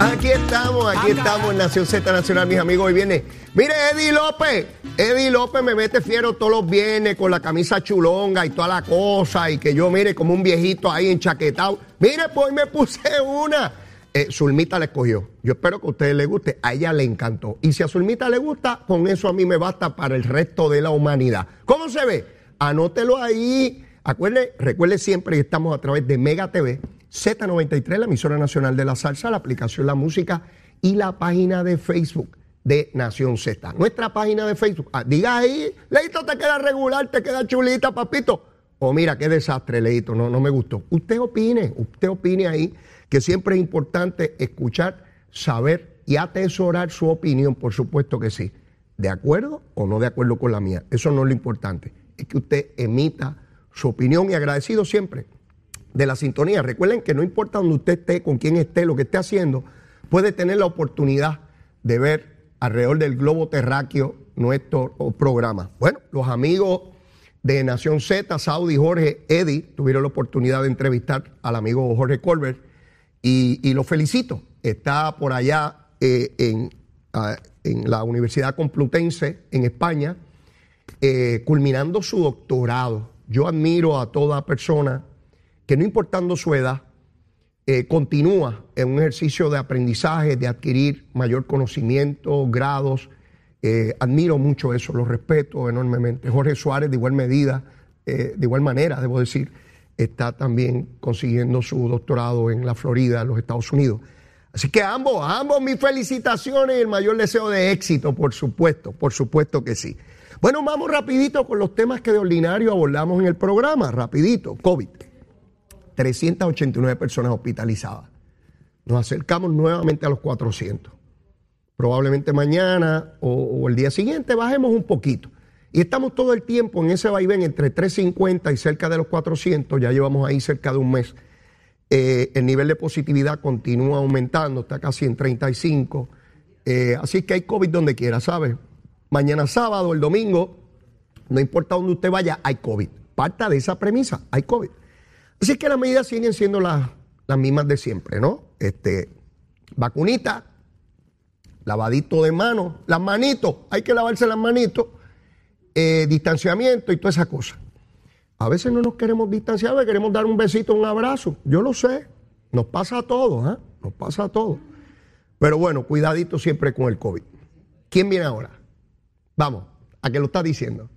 Aquí estamos, aquí estamos en Nación Z Nacional, mis amigos. Hoy viene, mire, Eddie López. Eddie López me mete fiero todos los viernes con la camisa chulonga y toda la cosa. Y que yo, mire, como un viejito ahí enchaquetado. Mire, pues me puse una. Eh, Zulmita la escogió. Yo espero que a ustedes les guste. A ella le encantó. Y si a Zulmita le gusta, con eso a mí me basta para el resto de la humanidad. ¿Cómo se ve? Anótelo ahí. Acuerde, recuerde siempre que estamos a través de Mega TV Z93, la emisora nacional de la salsa, la aplicación La Música y la página de Facebook de Nación Z. Nuestra página de Facebook. Ah, diga ahí, Leito, te queda regular, te queda chulita, papito. O mira, qué desastre, Leito, no, no me gustó. Usted opine, usted opine ahí, que siempre es importante escuchar, saber y atesorar su opinión, por supuesto que sí. ¿De acuerdo o no de acuerdo con la mía? Eso no es lo importante. Es que usted emita su opinión y agradecido siempre de la sintonía. Recuerden que no importa donde usted esté, con quién esté, lo que esté haciendo, puede tener la oportunidad de ver alrededor del globo terráqueo nuestro programa. Bueno, los amigos de Nación Z, Saudi, Jorge, Eddie, tuvieron la oportunidad de entrevistar al amigo Jorge Colbert y, lo felicito. Está por allá eh, en, en, la Universidad Complutense en España, eh, culminando su doctorado. Yo admiro a toda persona que no importando su edad, eh, continúa en un ejercicio de aprendizaje, de adquirir mayor conocimiento, grados. Eh, admiro mucho eso, lo respeto enormemente. Jorge Suárez, de igual medida, eh, de igual manera, debo decir, está también consiguiendo su doctorado en la Florida, en los Estados Unidos. Así que ambos, ambos mis felicitaciones y el mayor deseo de éxito, por supuesto, por supuesto que sí. Bueno, vamos rapidito con los temas que de ordinario abordamos en el programa, rapidito, COVID. 389 personas hospitalizadas. Nos acercamos nuevamente a los 400. Probablemente mañana o, el día siguiente bajemos un poquito. Y estamos todo el tiempo en ese vaivén entre 350 y cerca de los 400, ya llevamos ahí cerca de un mes. Eh, el nivel de positividad continúa aumentando, está casi en 35. Eh, así que hay COVID donde quiera, ¿sabes? Mañana sábado, el domingo, no importa dónde usted vaya, hay COVID. Parta de esa premisa, hay COVID. Así que las medidas siguen siendo las, mismas de siempre, ¿no? Este, vacunita, lavadito de manos, las manitos, hay que lavarse las manitos, eh, distanciamiento y toda esa cosa. A veces no nos queremos distanciar, queremos dar un besito, un abrazo. Yo lo sé, nos pasa a todos, ¿eh? Nos pasa a todos. Pero bueno, cuidadito siempre con el COVID. ¿Quién viene ahora? Vamos, a que lo está diciendo.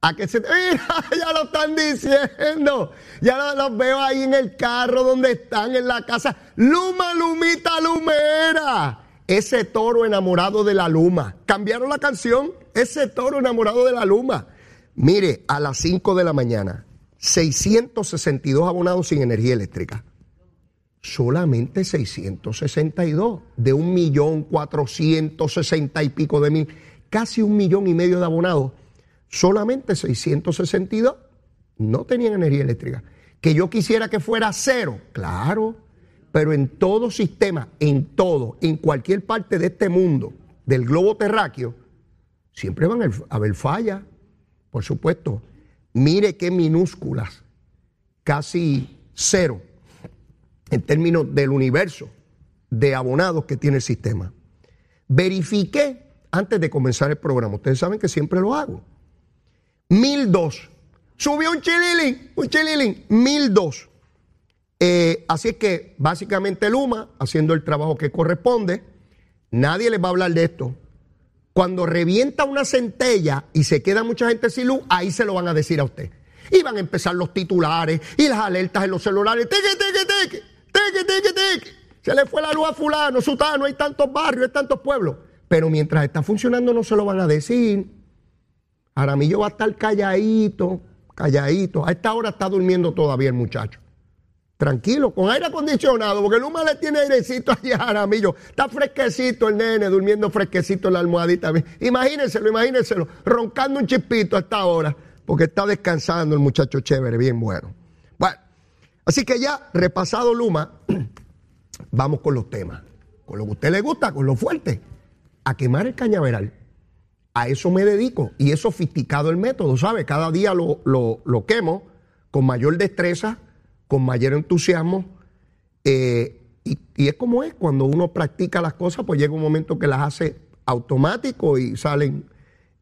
A que se. Mira, ya lo están diciendo. Ya los, veo ahí en el carro donde están, en la casa. Luma, Lumita, Lumera. Ese toro enamorado de la Luma. Cambiaron la canción. Ese toro enamorado de la Luma. Mire, a las 5 de la mañana, 662 abonados sin energía eléctrica. Solamente 662 de un millón cuatrocientos sesenta y pico de mil. Casi un millón y medio de abonados solamente 662 no tenían energía eléctrica. Que yo quisiera que fuera cero, claro, pero en todo sistema, en todo, en cualquier parte de este mundo, del globo terráqueo, siempre van a haber fallas, por supuesto. Mire qué minúsculas, casi cero, en términos del universo de abonados que tiene el sistema. Verifiqué antes de comenzar el programa, ustedes saben que siempre lo hago 1002. Subió un chililín, un chililín, 1002. Eh, así es que básicamente Luma, haciendo el trabajo que corresponde, nadie les va a hablar de esto. Cuando revienta una centella y se queda mucha gente sin luz, ahí se lo van a decir a usted. Y van a empezar los titulares y las alertas en los celulares. Teque, teque, teque, teque, teque, teque. Se le fue la luz a fulano, sutano, hay tantos barrios, hay tantos pueblos. Pero mientras está funcionando no se lo van a decir. Aramillo va a estar calladito, calladito. A esta hora está durmiendo todavía el muchacho. Tranquilo, con aire acondicionado, porque Luma le tiene airecito allá a Aramillo. Está fresquecito el nene, durmiendo fresquecito en la almohadita. Imagínenselo, imagínenselo, roncando un chispito a esta hora, porque está descansando el muchacho chévere, bien bueno. Bueno, así que ya repasado Luma, vamos con los temas. Con lo que a usted le gusta, con lo fuerte. A quemar el cañaveral. A eso me dedico y es sofisticado el método, ¿sabe? Cada día lo, lo, quemo con mayor destreza, con mayor entusiasmo. Eh, Y, es como es, cuando uno practica las cosas, pues llega un momento que las hace automático y salen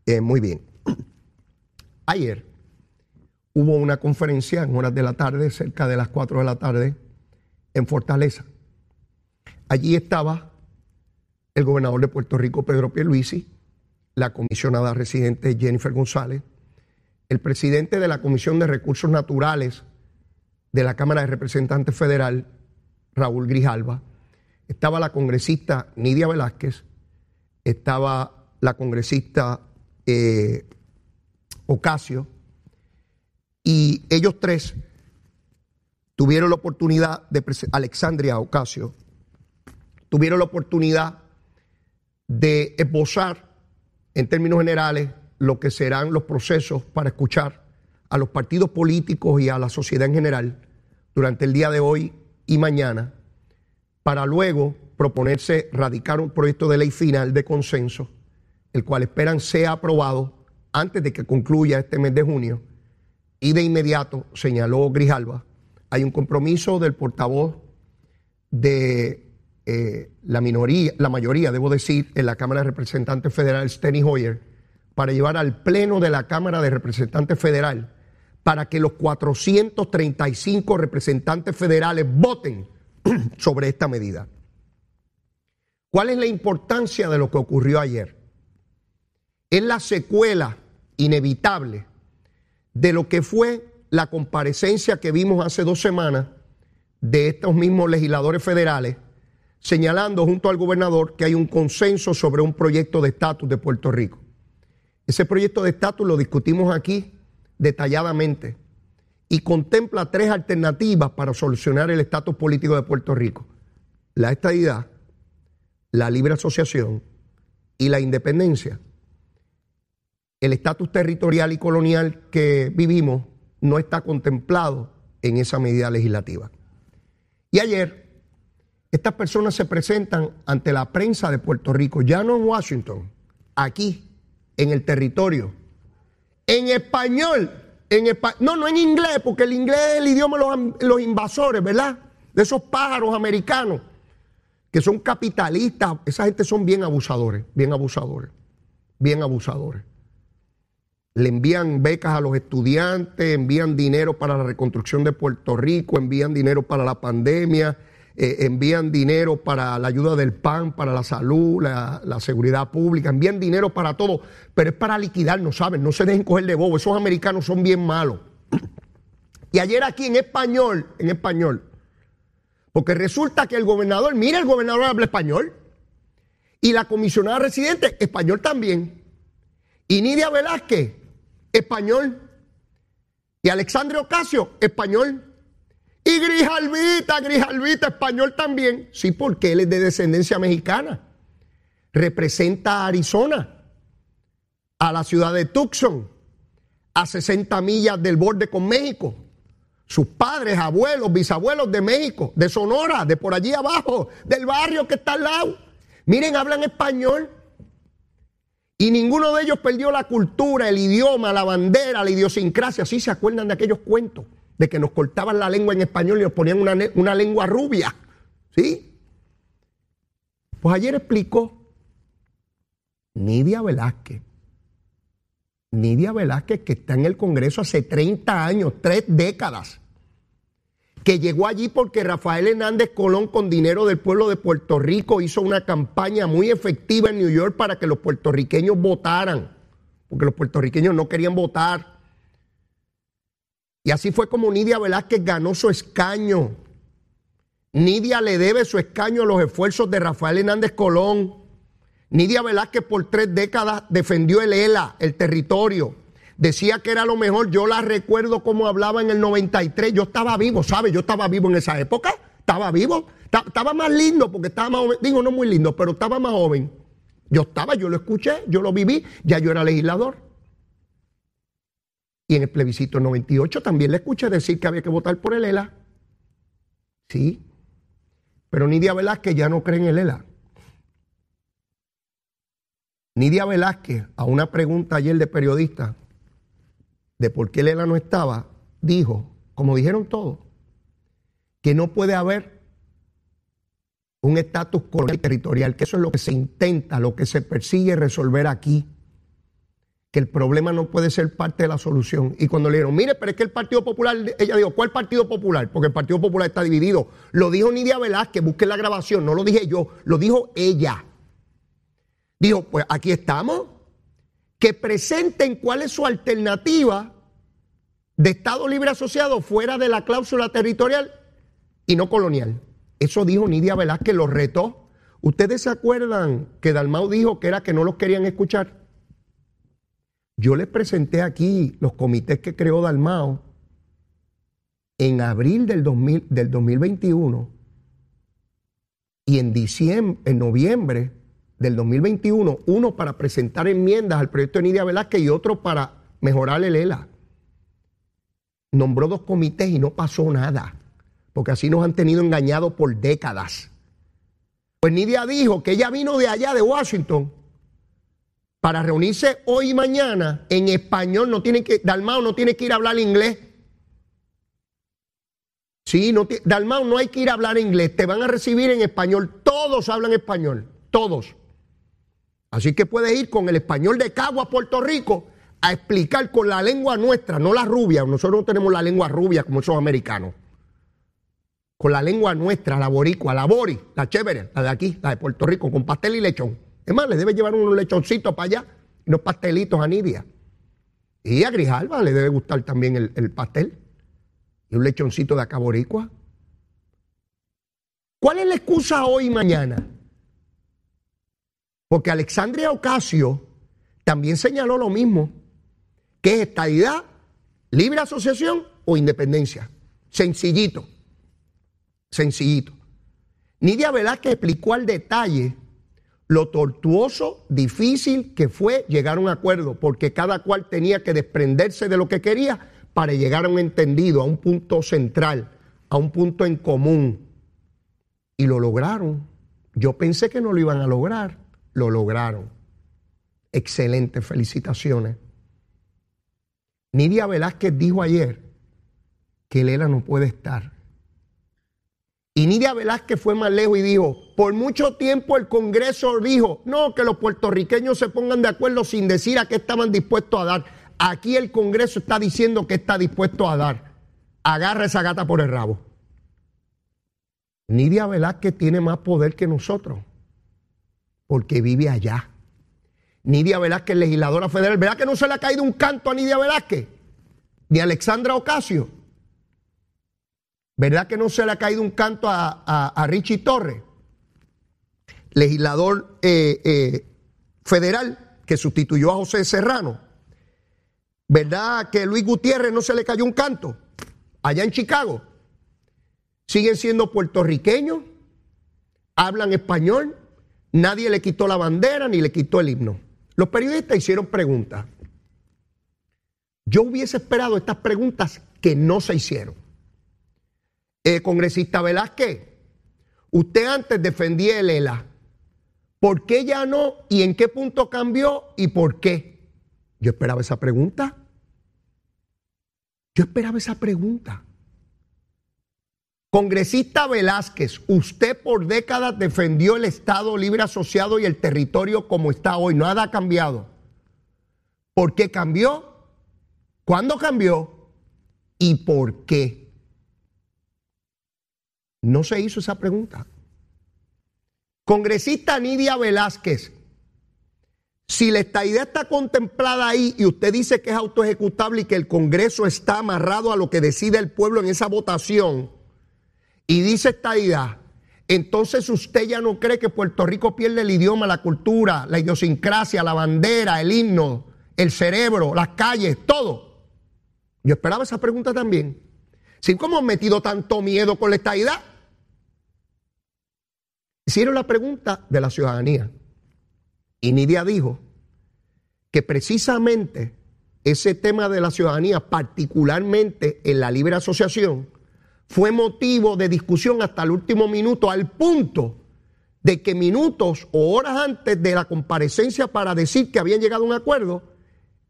eh, muy bien. Ayer hubo una conferencia en horas de la tarde, cerca de las 4 de la tarde, en Fortaleza. Allí estaba el gobernador de Puerto Rico, Pedro Pierluisi, la comisionada residente Jennifer González, el presidente de la Comisión de Recursos Naturales de la Cámara de Representantes Federal, Raúl Grijalva, estaba la congresista Nidia Velázquez, estaba la congresista eh, Ocasio, y ellos tres tuvieron la oportunidad de, Alexandria Ocasio, tuvieron la oportunidad de esbozar en términos generales lo que serán los procesos para escuchar a los partidos políticos y a la sociedad en general durante el día de hoy y mañana, para luego proponerse radicar un proyecto de ley final de consenso, el cual esperan sea aprobado antes de que concluya este mes de junio. Y de inmediato, señaló Grijalva, hay un compromiso del portavoz de eh, la minoría, la mayoría, debo decir, en la Cámara de Representantes Federal, Steny Hoyer, para llevar al Pleno de la Cámara de Representantes Federal para que los 435 representantes federales voten sobre esta medida. ¿Cuál es la importancia de lo que ocurrió ayer? Es la secuela inevitable de lo que fue la comparecencia que vimos hace dos semanas de estos mismos legisladores federales, señalando junto al gobernador que hay un consenso sobre un proyecto de estatus de Puerto Rico. Ese proyecto de estatus lo discutimos aquí detalladamente y contempla tres alternativas para solucionar el estatus político de Puerto Rico. La estadidad, la libre asociación y la independencia. El estatus territorial y colonial que vivimos no está contemplado en esa medida legislativa. Y ayer, estas personas se presentan ante la prensa de Puerto Rico, ya no en Washington, aquí en el territorio. En español, en no, no en inglés, porque el inglés es el idioma de los, invasores, ¿verdad? De esos pájaros americanos que son capitalistas. Esa gente son bien abusadores, bien abusadores, bien abusadores. Le envían becas a los estudiantes, envían dinero para la reconstrucción de Puerto Rico, envían dinero para la pandemia, eh, envían dinero para la ayuda del PAN, para la salud, la, seguridad pública, envían dinero para todo, pero es para liquidar, no saben, no se dejen coger de bobo, esos americanos son bien malos. Y ayer aquí en español, en español, porque resulta que el gobernador, mira, el gobernador habla español, y la comisionada residente, español también, y Nidia Velázquez, español, y Alexandre Ocasio, español. Y Grijalvita, Grijalvita, español también. Sí, porque él es de descendencia mexicana. Representa a Arizona, a la ciudad de Tucson, a 60 millas del borde con México. Sus padres, abuelos, bisabuelos de México, de Sonora, de por allí abajo, del barrio que está al lado. Miren, hablan español. Y ninguno de ellos perdió la cultura, el idioma, la bandera, la idiosincrasia. Sí se acuerdan de aquellos cuentos de que nos cortaban la lengua en español y nos ponían una, una lengua rubia. ¿Sí? Pues ayer explicó Nidia Velázquez. Nidia Velázquez, que está en el Congreso hace 30 años, tres décadas, que llegó allí porque Rafael Hernández Colón, con dinero del pueblo de Puerto Rico, hizo una campaña muy efectiva en New York para que los puertorriqueños votaran, porque los puertorriqueños no querían votar. Y así fue como Nidia Velázquez ganó su escaño. Nidia le debe su escaño a los esfuerzos de Rafael Hernández Colón. Nidia Velázquez por tres décadas defendió el ELA, el territorio. Decía que era lo mejor. Yo la recuerdo como hablaba en el 93. Yo estaba vivo, ¿sabe? Yo estaba vivo en esa época. Estaba vivo. Estaba más lindo porque estaba más joven. Digo, no muy lindo, pero estaba más joven. Yo estaba, yo lo escuché, yo lo viví. Ya yo era legislador. Y en el plebiscito 98 también le escuché decir que había que votar por el ELA. Sí. Pero Nidia Velázquez ya no cree en el ELA. Nidia Velázquez, a una pregunta ayer de periodista de por qué el ELA no estaba, dijo, como dijeron todos, que no puede haber un estatus colonial territorial, que eso es lo que se intenta, lo que se persigue resolver aquí. Que el problema no puede ser parte de la solución. Y cuando le dijeron, mire, pero es que el Partido Popular, ella dijo, ¿cuál Partido Popular? Porque el Partido Popular está dividido. Lo dijo Nidia Velázquez, busquen la grabación, no lo dije yo, lo dijo ella. Dijo, pues aquí estamos, que presenten cuál es su alternativa de Estado Libre Asociado fuera de la cláusula territorial y no colonial. Eso dijo Nidia Velázquez, lo retó. ¿Ustedes se acuerdan que Dalmau dijo que era que no los querían escuchar? Yo les presenté aquí los comités que creó Dalmau en abril del, 2000, del 2021 y en diciembre, en noviembre del 2021, uno para presentar enmiendas al proyecto de Nidia Velázquez y otro para mejorar el ELA. Nombró dos comités y no pasó nada, porque así nos han tenido engañados por décadas. Pues Nidia dijo que ella vino de allá, de Washington, para reunirse hoy y mañana en español. No tiene que, Dalmao no tiene que ir a hablar inglés. Sí, no, Dalmao no hay que ir a hablar inglés. Te van a recibir en español. Todos hablan español. Todos. Así que puedes ir con el español de Cabo a Puerto Rico a explicar con la lengua nuestra, no la rubia. Nosotros no tenemos la lengua rubia como esos americanos. Con la lengua nuestra, la boricua, la bori, la chévere, la de aquí, la de Puerto Rico, con pastel y lechón. Es más, le debe llevar unos lechoncitos para allá unos pastelitos a Nidia. Y a Grijalva le debe gustar también el, el pastel y un lechoncito de acá boricua. ¿Cuál es la excusa hoy y mañana? Porque Alexandria Ocasio también señaló lo mismo, que es estadidad, libre asociación o independencia. Sencillito, sencillito. Nidia Velázquez explicó al detalle lo tortuoso, difícil que fue llegar a un acuerdo, porque cada cual tenía que desprenderse de lo que quería para llegar a un entendido, a un punto central, a un punto en común. Y lo lograron. Yo pensé que no lo iban a lograr lo lograron. Excelentes, felicitaciones. Nidia Velázquez dijo ayer que Lela no puede estar. Y Nidia Velázquez fue más lejos y dijo, por mucho tiempo el Congreso dijo, no, que los puertorriqueños se pongan de acuerdo sin decir a qué estaban dispuestos a dar. Aquí el Congreso está diciendo que está dispuesto a dar. Agarra esa gata por el rabo. Nidia Velázquez tiene más poder que nosotros porque vive allá. Nidia Velázquez, legisladora federal, ¿verdad que no se le ha caído un canto a Nidia Velázquez? Ni a Alexandra Ocasio. ¿Verdad que no se le ha caído un canto a, Richie Torres, legislador eh, eh, federal que sustituyó a José Serrano? ¿Verdad que Luis Gutiérrez no se le cayó un canto allá en Chicago? Siguen siendo puertorriqueños, hablan español, Nadie le quitó la bandera ni le quitó el himno. Los periodistas hicieron preguntas. Yo hubiese esperado estas preguntas que no se hicieron. Eh, congresista Velázquez, usted antes defendía el ELA. ¿Por qué ya no? ¿Y en qué punto cambió? ¿Y por qué? Yo esperaba esa pregunta. Yo esperaba esa pregunta. Congresista Velázquez, usted por décadas defendió el Estado libre asociado y el territorio como está hoy. Nada ha cambiado. ¿Por qué cambió? ¿Cuándo cambió? ¿Y por qué? No se hizo esa pregunta. Congresista Nidia Velázquez, si la estadía está contemplada ahí y usted dice que es autoejecutable y que el Congreso está amarrado a lo que decide el pueblo en esa votación, y dice esta idea, entonces usted ya no cree que Puerto Rico pierde el idioma, la cultura, la idiosincrasia, la bandera, el himno, el cerebro, las calles, todo. Yo esperaba esa pregunta también. Sin cómo han metido tanto miedo con la estadidad. Hicieron la pregunta de la ciudadanía. Y Nidia dijo que precisamente ese tema de la ciudadanía, particularmente en la libre asociación, fue motivo de discusión hasta el último minuto, al punto de que minutos o horas antes de la comparecencia para decir que habían llegado a un acuerdo,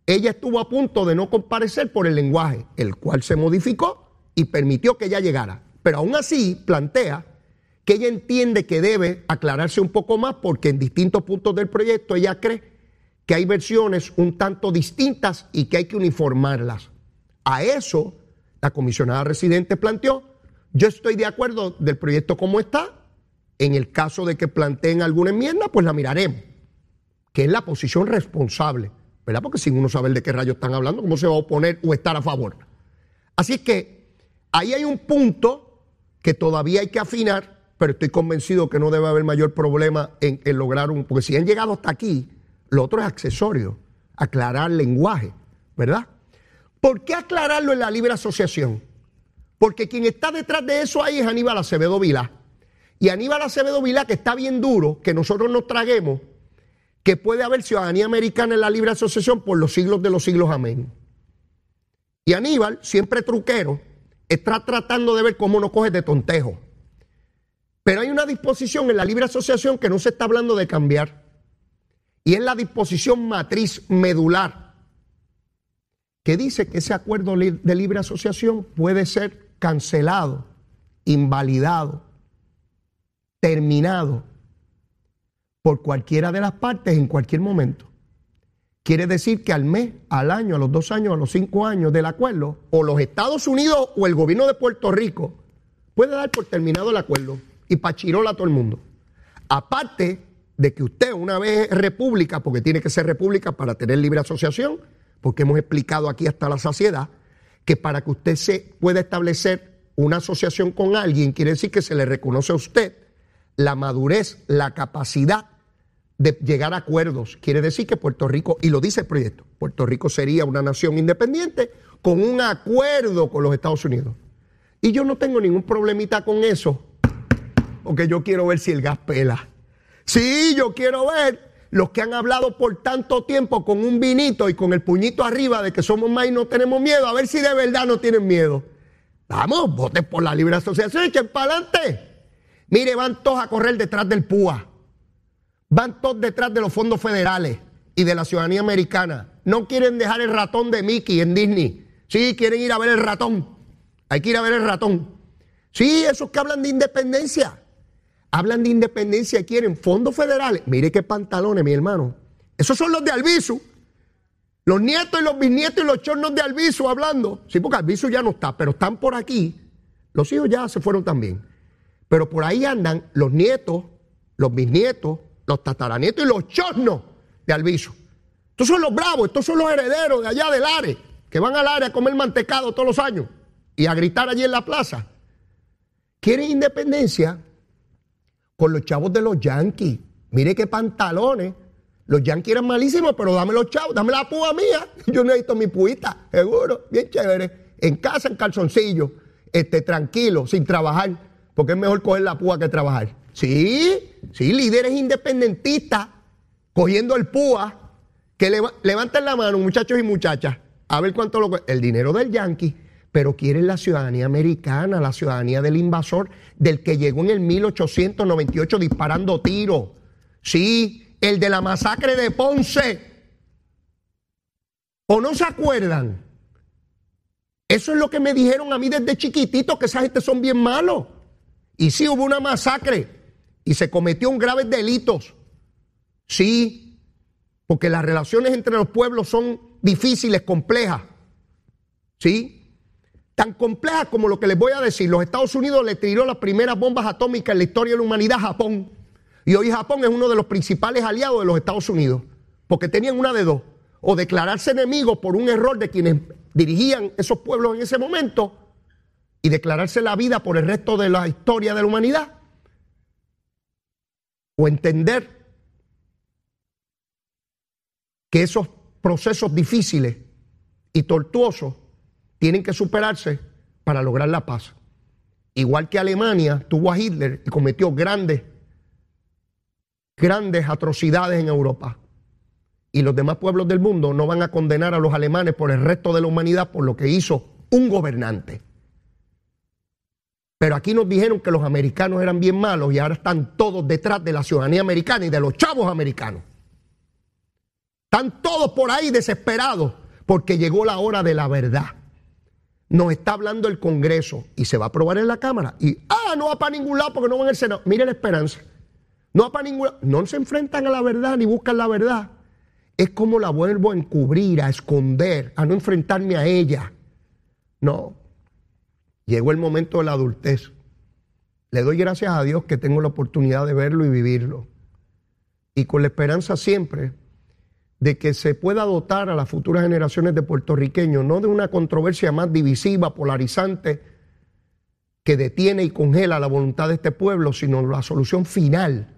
ella estuvo a punto de no comparecer por el lenguaje, el cual se modificó y permitió que ella llegara. Pero aún así plantea que ella entiende que debe aclararse un poco más porque en distintos puntos del proyecto ella cree que hay versiones un tanto distintas y que hay que uniformarlas. A eso la comisionada residente planteó, yo estoy de acuerdo del proyecto como está, en el caso de que planteen alguna enmienda, pues la miraremos, que es la posición responsable, ¿verdad? Porque sin uno saber de qué rayos están hablando, ¿cómo se va a oponer o estar a favor? Así que ahí hay un punto que todavía hay que afinar pero estoy convencido que no debe haber mayor problema en, lograr un... Porque si han llegado hasta aquí, lo otro es accesorio, aclarar lenguaje, ¿verdad? ¿Por qué aclararlo en la libre asociación? Porque quien está detrás de eso ahí es Aníbal Acevedo Vilá. Y Aníbal Acevedo Vilá, que está bien duro, que nosotros nos traguemos, que puede haber ciudadanía americana en la libre asociación por los siglos de los siglos, amén. Y Aníbal, siempre truquero, está tratando de ver cómo nos coge de tontejo. Pero hay una disposición en la libre asociación que no se está hablando de cambiar. Y es la disposición matriz medular, que dice que ese acuerdo de libre asociación puede ser cancelado, invalidado, terminado por cualquiera de las partes en cualquier momento. Quiere decir que al mes, al año, a los dos años, a los cinco años del acuerdo, o los Estados Unidos o el gobierno de Puerto Rico puede dar por terminado el acuerdo y pachirola a todo el mundo. Aparte de que usted una vez república, porque tiene que ser república para tener libre asociación, porque hemos explicado aquí hasta la saciedad, que para que usted se pueda establecer una asociación con alguien, quiere decir que se le reconoce a usted la madurez, la capacidad de llegar a acuerdos. Quiere decir que Puerto Rico, y lo dice el proyecto, Puerto Rico sería una nación independiente con un acuerdo con los Estados Unidos. Y yo no tengo ningún problemita con eso, porque yo quiero ver si el gas pela. Sí, yo quiero ver los que han hablado por tanto tiempo con un vinito y con el puñito arriba de que somos más y no tenemos miedo, a ver si de verdad no tienen miedo. Vamos, voten por la libre asociación, echen para adelante. Mire, van todos a correr detrás del PUA. Van todos detrás de los fondos federales y de la ciudadanía americana. No quieren dejar el ratón de Mickey en Disney. Sí, quieren ir a ver el ratón. Hay que ir a ver el ratón. Sí, esos que hablan de independencia hablan de independencia y quieren fondos federales. Mire qué pantalones, mi hermano. Esos son los de Albizu. Los nietos y los bisnietos y los chornos de Albizu hablando. Sí, porque Albizu ya no está, pero están por aquí. Los hijos ya se fueron también. Pero por ahí andan los nietos, los bisnietos, los tataranietos y los chornos de Albizu. Estos son los bravos, estos son los herederos de allá del área, que van al área a comer mantecado todos los años y a gritar allí en la plaza. Quieren independencia, con los chavos de los Yankees. Mire qué pantalones. Los Yankees eran malísimos, pero dame los chavos, dame la púa mía. Yo necesito mi puita, seguro, bien chévere. En casa, en calzoncillo, este, tranquilo, sin trabajar, porque es mejor coger la púa que trabajar. Sí, sí, líderes independentistas cogiendo el púa. Que levanten la mano, muchachos y muchachas, a ver cuánto lo. El dinero del Yankee pero quieren la ciudadanía americana, la ciudadanía del invasor, del que llegó en el 1898 disparando tiros. Sí, el de la masacre de Ponce. ¿O no se acuerdan? Eso es lo que me dijeron a mí desde chiquitito, que esa gente son bien malos. Y sí hubo una masacre y se cometió un graves delitos. Sí, porque las relaciones entre los pueblos son difíciles, complejas. Sí, tan compleja como lo que les voy a decir. Los Estados Unidos le tiró las primeras bombas atómicas en la historia de la humanidad a Japón. Y hoy Japón es uno de los principales aliados de los Estados Unidos. Porque tenían una de dos. O declararse enemigos por un error de quienes dirigían esos pueblos en ese momento. Y declararse la vida por el resto de la historia de la humanidad. O entender que esos procesos difíciles y tortuosos tienen que superarse para lograr la paz. Igual que Alemania tuvo a Hitler y cometió grandes, grandes atrocidades en Europa. Y los demás pueblos del mundo no van a condenar a los alemanes por el resto de la humanidad por lo que hizo un gobernante. Pero aquí nos dijeron que los americanos eran bien malos y ahora están todos detrás de la ciudadanía americana y de los chavos americanos. Están todos por ahí desesperados porque llegó la hora de la verdad. Nos está hablando el Congreso y se va a aprobar en la Cámara y, ah, no va para ningún lado porque no va en el Senado. Mire la esperanza. No va para ningún lado. No se enfrentan a la verdad ni buscan la verdad. Es como la vuelvo a encubrir, a esconder, a no enfrentarme a ella. No. Llegó el momento de la adultez. Le doy gracias a Dios que tengo la oportunidad de verlo y vivirlo. Y con la esperanza siempre de que se pueda dotar a las futuras generaciones de puertorriqueños, no de una controversia más divisiva, polarizante, que detiene y congela la voluntad de este pueblo, sino la solución final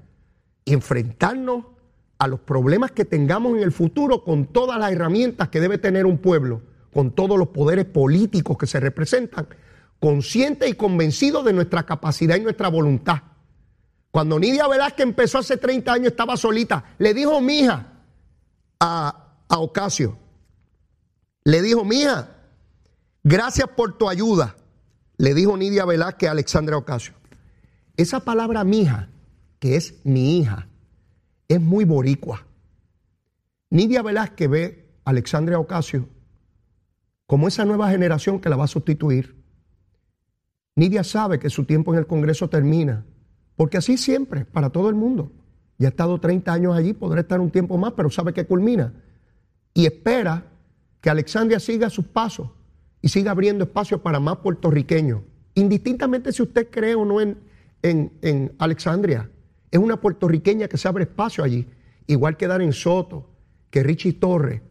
enfrentarnos a los problemas que tengamos en el futuro con todas las herramientas que debe tener un pueblo, con todos los poderes políticos que se representan, consciente y convencido de nuestra capacidad y nuestra voluntad. Cuando Nidia Velázquez empezó hace 30 años, estaba solita, le dijo mi hija, a, Ocasio. Le dijo, mía, gracias por tu ayuda. Le dijo Nidia Velázquez a Alexandra Ocasio. Esa palabra mija, que es mi hija, es muy boricua. Nidia Velázquez ve a Alexandra Ocasio como esa nueva generación que la va a sustituir. Nidia sabe que su tiempo en el Congreso termina, porque así siempre, para todo el mundo. Ya ha estado 30 años allí, podrá estar un tiempo más, pero sabe que culmina. Y espera que Alexandria siga sus pasos y siga abriendo espacio para más puertorriqueños. Indistintamente si usted cree o no en, en, Alexandria, es una puertorriqueña que se abre espacio allí. Igual que Darren Soto, que Richie Torres,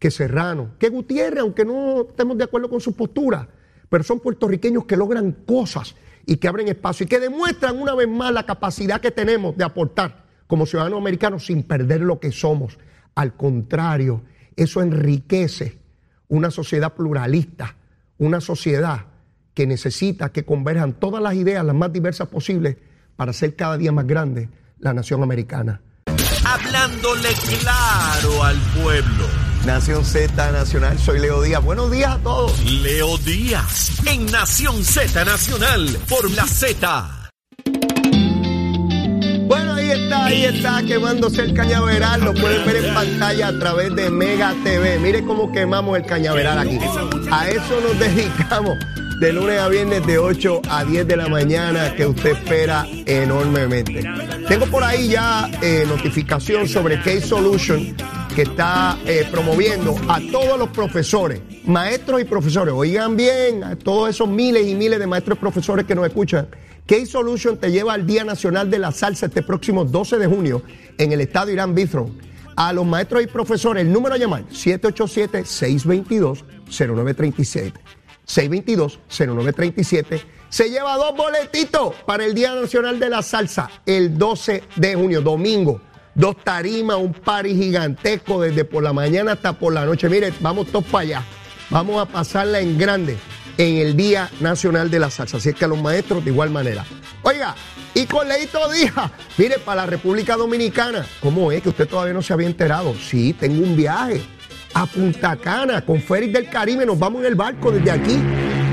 que Serrano, que Gutiérrez, aunque no estemos de acuerdo con su postura, pero son puertorriqueños que logran cosas y que abren espacio y que demuestran una vez más la capacidad que tenemos de aportar como ciudadanos americanos sin perder lo que somos. Al contrario, eso enriquece una sociedad pluralista, una sociedad que necesita que converjan todas las ideas, las más diversas posibles, para ser cada día más grande la nación americana. Hablándole claro al pueblo. Nación Z Nacional, soy Leo Díaz. Buenos días a todos. Leo Díaz, en Nación Z Nacional, por la Z está, ahí está quemándose el cañaveral. Lo pueden ver en pantalla a través de Mega TV. Mire cómo quemamos el cañaveral aquí. A eso nos dedicamos de lunes a viernes de 8 a 10 de la mañana que usted espera enormemente. Tengo por ahí ya eh, notificación sobre Case Solution que está eh, promoviendo a todos los profesores, maestros y profesores. Oigan bien, a todos esos miles y miles de maestros y profesores que nos escuchan K-Solution te lleva al Día Nacional de la Salsa este próximo 12 de junio en el estado Irán Bithron. A los maestros y profesores, el número a llamar, 787-622-0937. 622-0937. Se lleva dos boletitos para el Día Nacional de la Salsa el 12 de junio, domingo. Dos tarimas, un party gigantesco desde por la mañana hasta por la noche. Mire, vamos todos para allá. Vamos a pasarla en grande en el Día Nacional de la Salsa. Así es que a los maestros de igual manera. Oiga, y con Leito Díaz, mire, para la República Dominicana, ¿cómo es que usted todavía no se había enterado? Sí, tengo un viaje a Punta Cana con Félix del Caribe. Nos vamos en el barco desde aquí,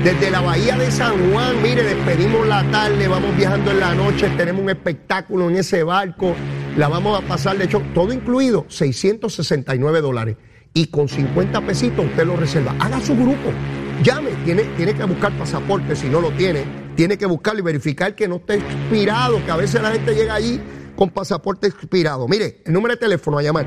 desde la bahía de San Juan. Mire, despedimos la tarde, vamos viajando en la noche, tenemos un espectáculo en ese barco. La vamos a pasar, de hecho, todo incluido, 669 dólares. Y con 50 pesitos usted lo reserva. Haga su grupo. Llame, tiene, tiene que buscar pasaporte si no lo tiene, tiene que buscarlo y verificar que no esté expirado, que a veces la gente llega allí con pasaporte expirado. Mire, el número de teléfono a llamar,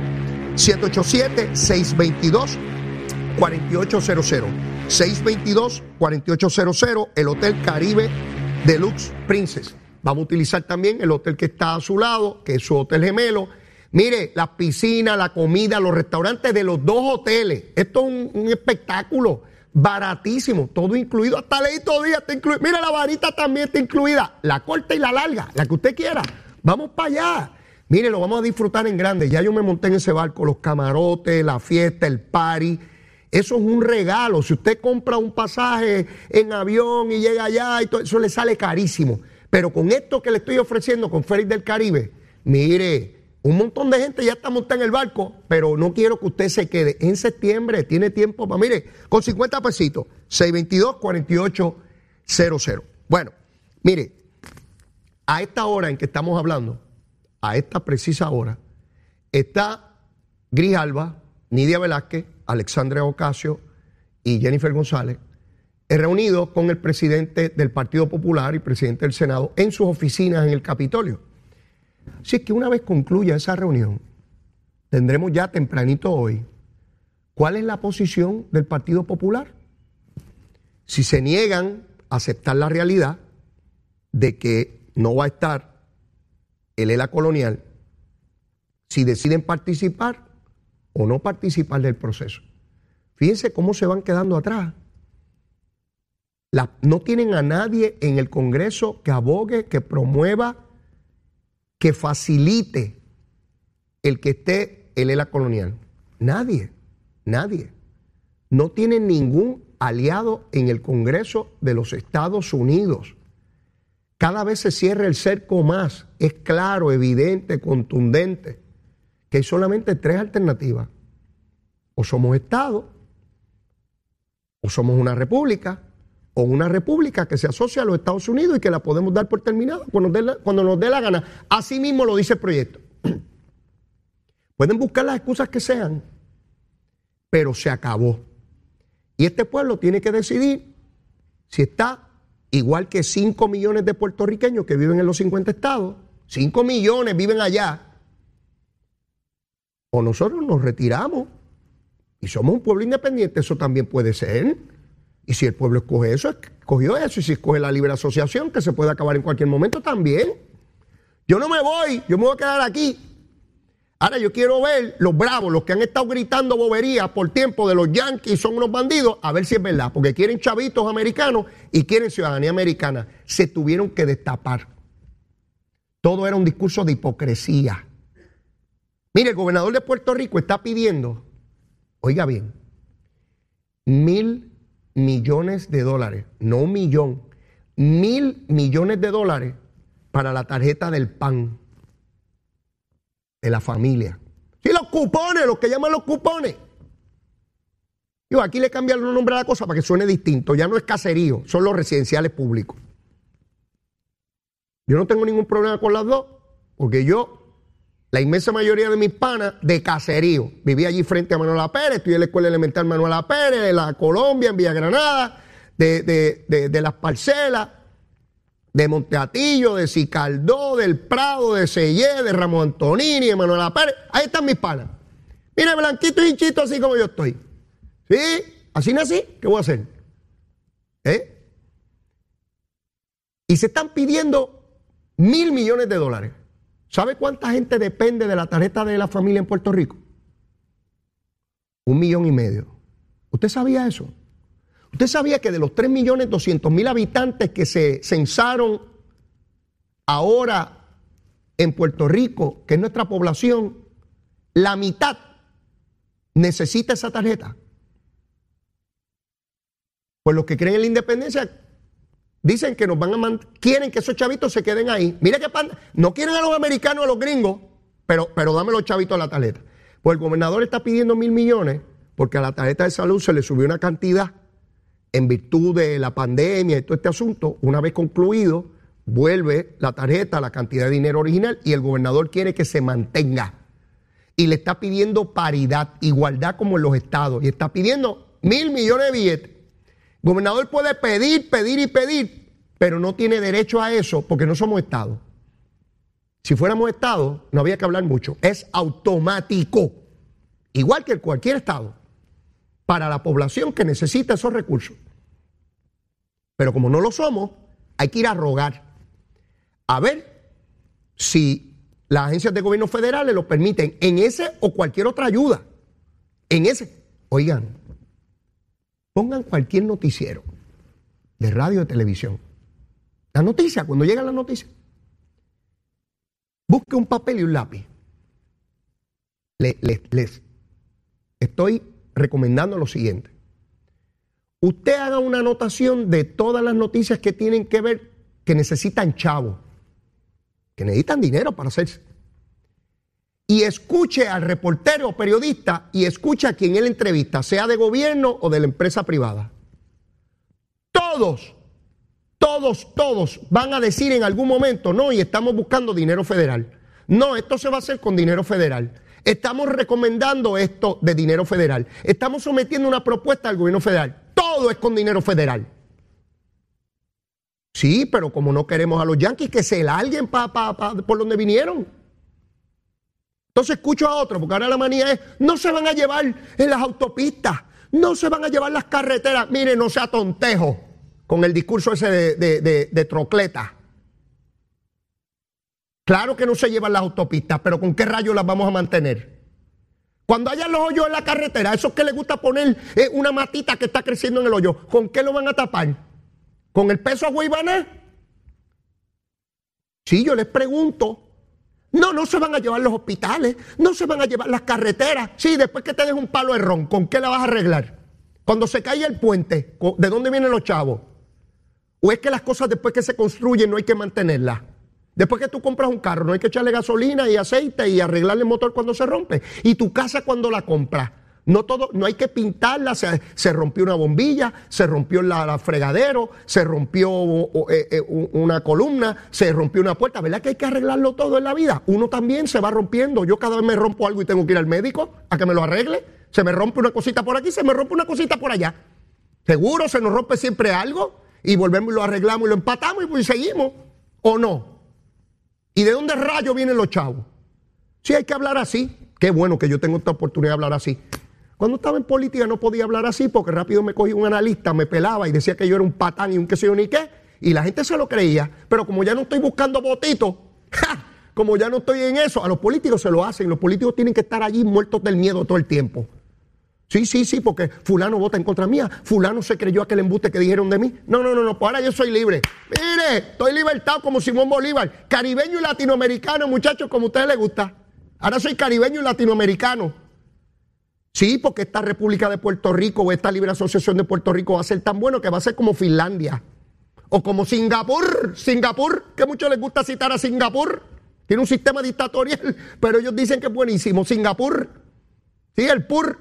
787-622-4800. 622-4800, el Hotel Caribe Deluxe Princess. Vamos a utilizar también el hotel que está a su lado, que es su hotel gemelo. Mire, las piscinas, la comida, los restaurantes de los dos hoteles. Esto es un espectáculo baratísimo, todo incluido, hasta leíto día está incluido. Mira, la varita también está incluida, la corta y la larga, la que usted quiera. Vamos para allá. Mire, lo vamos a disfrutar en grande. Ya yo me monté en ese barco, los camarotes, la fiesta, el party. Eso es un regalo. Si usted compra un pasaje en avión y llega allá, y todo, eso le sale carísimo. Pero con esto que le estoy ofreciendo con Félix del Caribe, mire, un montón de gente ya está montada en el barco, pero no quiero que usted se quede. En septiembre tiene tiempo para, mire, con 50 pesitos, 622-4800. Bueno, mire, a esta hora en que estamos hablando, a esta precisa hora, está Grijalba, Nidia Velázquez, Alexandra Ocasio y Jennifer González reunido con el presidente del Partido Popular y presidente del Senado en sus oficinas en el Capitolio. Así que una vez concluya esa reunión, tendremos ya tempranito hoy cuál es la posición del Partido Popular. Si se niegan a aceptar la realidad de que no va a estar el ELA colonial, si deciden participar o no participar del proceso. Fíjense cómo se van quedando atrás. no tienen a nadie en el Congreso que abogue, que promueva, que facilite el que esté el ELA colonial. Nadie, nadie. No tienen ningún aliado en el Congreso de los Estados Unidos. Cada vez se cierra el cerco más. Es claro, evidente, contundente, que hay solamente tres alternativas. O somos Estado, o somos una república, o una república que se asocia a los Estados Unidos y que la podemos dar por terminada cuando, cuando nos dé la gana. Así mismo lo dice el proyecto. Pueden buscar las excusas que sean, pero se acabó. Y este pueblo tiene que decidir si está igual que 5 millones de puertorriqueños que viven en los 50 estados, 5 millones viven allá, o nosotros nos retiramos y somos un pueblo independiente, eso también puede ser. Y si el pueblo escoge eso, escogió eso. Y si escoge la libre asociación, que se puede acabar en cualquier momento también. Yo no me voy, yo me voy a quedar aquí. Ahora yo quiero ver los bravos, los que han estado gritando boberías por tiempo de los yanquis son unos bandidos, a ver si es verdad, porque quieren chavitos americanos y quieren ciudadanía americana. Se tuvieron que destapar. Todo era un discurso de hipocresía. Mire, el gobernador de Puerto Rico está pidiendo oiga bien, mil millones de dólares, no un millón, mil millones de dólares para la tarjeta del pan de la familia. Sí, los cupones, los que llaman los cupones. Yo, aquí le cambian el nombre a la cosa para que suene distinto. Ya no es caserío, son los residenciales públicos. Yo no tengo ningún problema con las dos, porque yo la inmensa mayoría de mis panas de caserío. Viví allí frente a Manuela Pérez, estudié en la escuela elemental Manuela Pérez, de la Colombia, en Villa Granada, de, las parcelas, de Monteatillo, de Cicaldó, del Prado, de Sellé, de Ramón Antonini, de Manuela Pérez. Ahí están mis panas. Mire, blanquito y hinchito, así como yo estoy. ¿Sí? Así nací, ¿qué voy a hacer? ¿Eh? Y se están pidiendo mil millones de dólares. ¿Sabe cuánta gente depende de la tarjeta de la familia en Puerto Rico? Un millón y medio. ¿Usted sabía eso? ¿Usted sabía que de los 3 millones 200 mil habitantes que se censaron ahora en Puerto Rico, que es nuestra población, la mitad necesita esa tarjeta? Pues los que creen en la independencia dicen que nos van a quieren que esos chavitos se queden ahí. Mira que no quieren a los americanos, a los gringos, pero, pero dame los chavitos a la tarjeta. Pues el gobernador está pidiendo mil millones porque a la tarjeta de salud se le subió una cantidad en virtud de la pandemia y todo este asunto. Una vez concluido, vuelve la tarjeta, la cantidad de dinero original y el gobernador quiere que se mantenga. Y le está pidiendo paridad, igualdad como en los estados. Y está pidiendo mil millones de billetes. El gobernador puede pedir, pedir y pedir, pero no tiene derecho a eso porque no somos Estado. Si fuéramos Estado, no había que hablar mucho. Es automático, igual que cualquier Estado, para la población que necesita esos recursos. Pero como no lo somos, hay que ir a rogar. A ver si las agencias de gobierno federales lo permiten en ese o cualquier otra ayuda. En ese. Oigan, Pongan cualquier noticiero de radio o televisión. La noticia, cuando llega la noticia. Busque un papel y un lápiz. les estoy recomendando lo siguiente. Usted haga una anotación de todas las noticias que tienen que ver, que necesitan chavo, que necesitan dinero para hacerse y escuche al reportero o periodista y escuche a quien él entrevista, sea de gobierno o de la empresa privada. Todos, todos, todos van a decir en algún momento, no, y estamos buscando dinero federal. No, esto se va a hacer con dinero federal. Estamos recomendando esto de dinero federal. Estamos sometiendo una propuesta al gobierno federal. Todo es con dinero federal. Sí, pero como no queremos a los yanquis, que se larguen pa, pa, pa, por donde vinieron. Entonces escucho a otro, porque ahora la manía es, no se van a llevar en las autopistas, no se van a llevar las carreteras. Mire, no sea tontejo con el discurso ese de, trocleta. Claro que no se llevan las autopistas, pero ¿con qué rayos las vamos a mantener? Cuando haya los hoyos en la carretera, esos que les gusta poner eh, una matita que está creciendo en el hoyo, ¿con qué lo van a tapar? ¿Con el peso a Guaybaná? Sí, yo les pregunto. No, no se van a llevar los hospitales, no se van a llevar las carreteras. Sí, después que te des un palo de ron, ¿con qué la vas a arreglar? Cuando se caiga el puente, ¿de dónde vienen los chavos? ¿O es que las cosas después que se construyen no hay que mantenerlas? Después que tú compras un carro, no hay que echarle gasolina y aceite y arreglarle el motor cuando se rompe. Y tu casa cuando la compras, no todo, no hay que pintarla, se, rompió una bombilla, se rompió la, fregadero, se rompió eh, eh, una columna, se rompió una puerta. ¿Verdad que hay que arreglarlo todo en la vida? Uno también se va rompiendo. Yo cada vez me rompo algo y tengo que ir al médico a que me lo arregle. Se me rompe una cosita por aquí, se me rompe una cosita por allá. Seguro se nos rompe siempre algo y volvemos y lo arreglamos y lo empatamos y pues seguimos. ¿O no? ¿Y de dónde rayo vienen los chavos? Si hay que hablar así. Qué bueno que yo tengo esta oportunidad de hablar así. Cuando estaba en política no podía hablar así porque rápido me cogía un analista, me pelaba y decía que yo era un patán y un qué sé yo ni qué. Y la gente se lo creía. Pero como ya no estoy buscando votitos, como ya no estoy en eso, a los políticos se lo hacen. Los políticos tienen que estar allí muertos del miedo todo el tiempo. Sí, sí, sí, porque fulano vota en contra mía, fulano se creyó aquel embuste que dijeron de mí. No, no, no, no, pues ahora yo soy libre. Mire, estoy libertado como Simón Bolívar, caribeño y latinoamericano, muchachos, como a ustedes les gusta. Ahora soy caribeño y latinoamericano. Sí, porque esta República de Puerto Rico o esta Libre Asociación de Puerto Rico va a ser tan bueno que va a ser como Finlandia. O como Singapur, Singapur, que mucho les gusta citar a Singapur. Tiene un sistema dictatorial, pero ellos dicen que es buenísimo. Singapur, sí, el PUR.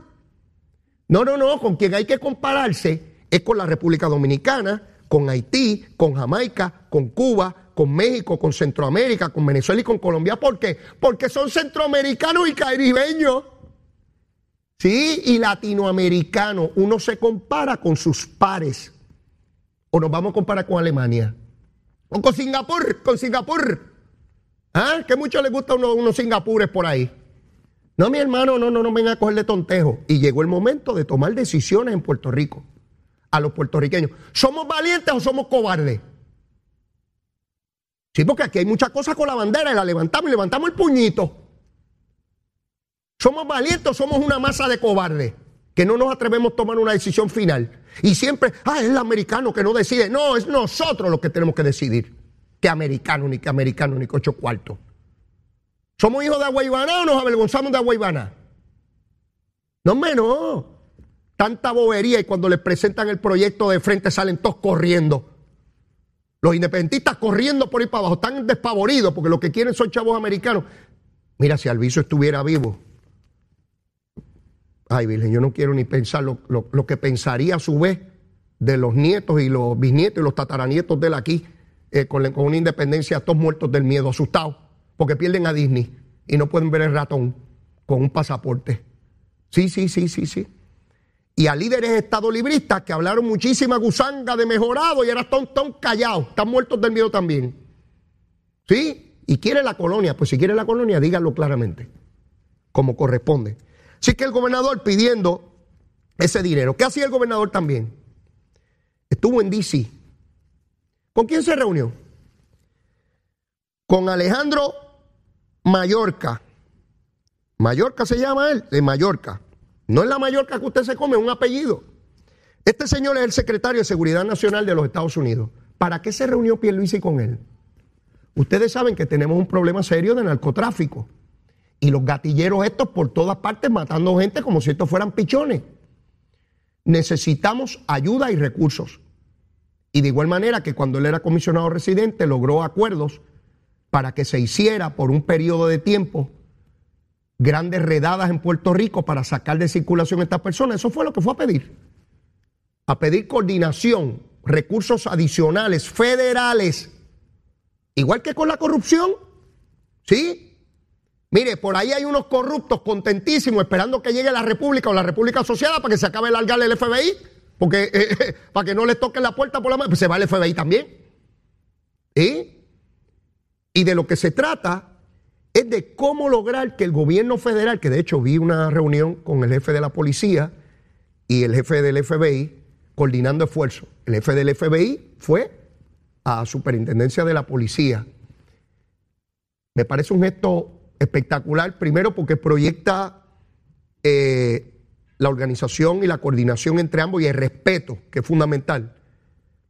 No, no, no, con quien hay que compararse es con la República Dominicana, con Haití, con Jamaica, con Cuba, con México, con Centroamérica, con Venezuela y con Colombia. ¿Por qué? Porque son centroamericanos y caribeños. Sí, y latinoamericanos. Uno se compara con sus pares. O nos vamos a comparar con Alemania. O con Singapur, con Singapur. ¿Ah? Que mucho les gusta unos, unos singapures por ahí. No, mi hermano, no, no, no venga a cogerle tontejo. Y llegó el momento de tomar decisiones en Puerto Rico. A los puertorriqueños. ¿Somos valientes o somos cobardes? Sí, porque aquí hay muchas cosas con la bandera y la levantamos y levantamos el puñito. ¿Somos valientes somos una masa de cobardes? Que no nos atrevemos a tomar una decisión final. Y siempre, ah, es el americano que no decide. No, es nosotros los que tenemos que decidir. Que americano, ni que americano, ni que ocho cuartos. ¿Somos hijos de Aguaybana o nos avergonzamos de Aguaybana? No menos. Tanta bobería y cuando les presentan el proyecto de frente salen todos corriendo. Los independentistas corriendo por ahí para abajo, están despavoridos porque lo que quieren son chavos americanos. Mira, si Alviso estuviera vivo. Ay, Virgen, yo no quiero ni pensar lo, que pensaría a su vez de los nietos y los bisnietos y los tataranietos de él aquí, eh, con, con, una independencia, todos muertos del miedo, asustados porque pierden a Disney y no pueden ver el ratón con un pasaporte. Sí, sí, sí, sí, sí. Y a líderes estadolibristas que hablaron muchísima gusanga de mejorado y ahora están, callados, están muertos del miedo también. ¿Sí? Y quiere la colonia, pues si quiere la colonia, díganlo claramente, como corresponde. Así que el gobernador pidiendo ese dinero. ¿Qué hacía el gobernador también? Estuvo en DC. ¿Con quién se reunió? Con Alejandro Mallorca. Mallorca se llama él, de Mallorca. No es la Mallorca que usted se come, es un apellido. Este señor es el secretario de Seguridad Nacional de los Estados Unidos. ¿Para qué se reunió Pierluisi con él? Ustedes saben que tenemos un problema serio de narcotráfico. Y los gatilleros estos por todas partes matando gente como si estos fueran pichones. Necesitamos ayuda y recursos. Y de igual manera que cuando él era comisionado residente logró acuerdos para que se hiciera por un periodo de tiempo grandes redadas en Puerto Rico para sacar de circulación a estas personas. Eso fue lo que fue a pedir. A pedir coordinación, recursos adicionales, federales. Igual que con la corrupción. ¿Sí? Mire, por ahí hay unos corruptos contentísimos esperando que llegue la República o la República Asociada para que se acabe el largar el FBI. Porque eh, para que no les toquen la puerta por la mano, pues se va el FBI también. Y de lo que se trata es de cómo lograr que el gobierno federal, que de hecho vi una reunión con el jefe de la policía y el jefe del FBI, coordinando esfuerzos. El jefe del FBI fue a superintendencia de la policía. Me parece un gesto espectacular, primero porque proyecta eh, la organización y la coordinación entre ambos y el respeto, que es fundamental.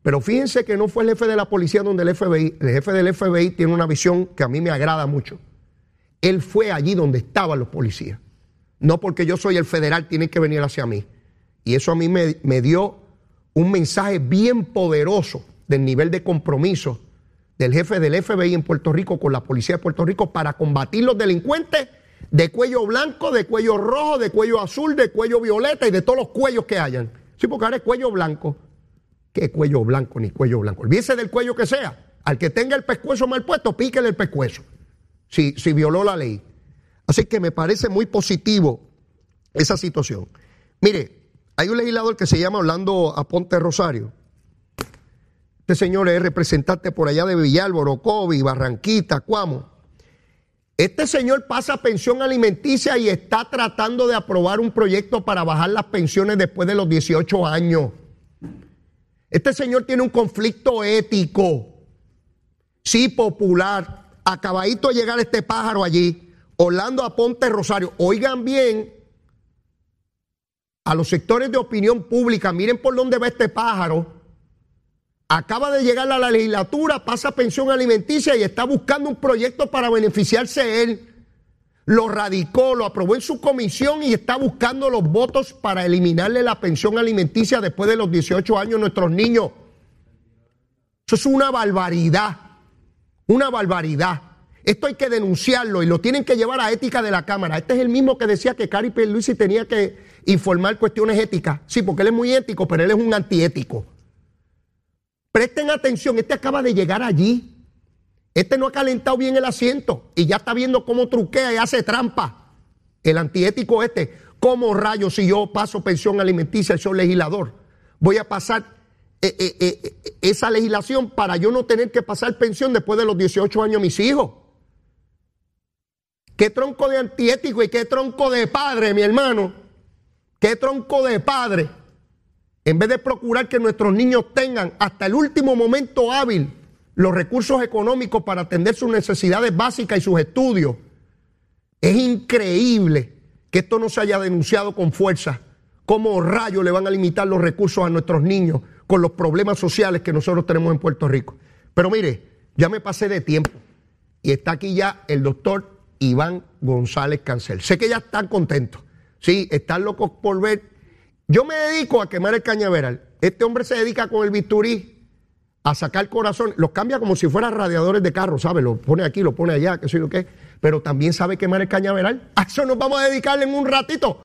Pero fíjense que no fue el jefe de la policía donde el FBI, el jefe del FBI tiene una visión que a mí me agrada mucho. Él fue allí donde estaban los policías. No porque yo soy el federal, tiene que venir hacia mí. Y eso a mí me, me dio un mensaje bien poderoso del nivel de compromiso del jefe del FBI en Puerto Rico con la policía de Puerto Rico para combatir los delincuentes de cuello blanco, de cuello rojo, de cuello azul, de cuello violeta y de todos los cuellos que hayan. Sí, porque ahora es cuello blanco. ¿Qué cuello blanco ni cuello blanco? Olvídese del cuello que sea. Al que tenga el pescuezo mal puesto, píquele el pescuezo. Si, si violó la ley. Así que me parece muy positivo esa situación. Mire, hay un legislador que se llama Orlando Aponte Rosario este señor es representante por allá de Villalbo, Cobi, Barranquita, Cuamo. Este señor pasa pensión alimenticia y está tratando de aprobar un proyecto para bajar las pensiones después de los 18 años. Este señor tiene un conflicto ético, sí popular. Acabadito de llegar este pájaro allí, Orlando Aponte Rosario. Oigan bien a los sectores de opinión pública, miren por dónde va este pájaro acaba de llegar a la legislatura, pasa pensión alimenticia y está buscando un proyecto para beneficiarse él. Lo radicó, lo aprobó en su comisión y está buscando los votos para eliminarle la pensión alimenticia después de los 18 años a nuestros niños. Eso es una barbaridad, una barbaridad. Esto hay que denunciarlo y lo tienen que llevar a ética de la Cámara. Este es el mismo que decía que Cari Luisi tenía que informar cuestiones éticas. Sí, porque él es muy ético, pero él es un antiético. Presten atención, este acaba de llegar allí. Este no ha calentado bien el asiento y ya está viendo cómo truquea y hace trampa. El antiético este, ¿cómo rayos si yo paso pensión alimenticia y soy legislador? Voy a pasar eh, eh, eh, esa legislación para yo no tener que pasar pensión después de los 18 años mis hijos. ¿Qué tronco de antiético y qué tronco de padre, mi hermano? ¿Qué tronco de padre? En vez de procurar que nuestros niños tengan hasta el último momento hábil los recursos económicos para atender sus necesidades básicas y sus estudios, es increíble que esto no se haya denunciado con fuerza. ¿Cómo rayos le van a limitar los recursos a nuestros niños con los problemas sociales que nosotros tenemos en Puerto Rico? Pero mire, ya me pasé de tiempo y está aquí ya el doctor Iván González Cancel. Sé que ya están contentos. Sí, están locos por ver yo me dedico a quemar el cañaveral. Este hombre se dedica con el bisturí a sacar corazón. Los cambia como si fueran radiadores de carro, ¿sabe? Lo pone aquí, lo pone allá, qué sé yo qué. Pero también sabe quemar el cañaveral. A eso nos vamos a dedicar en un ratito.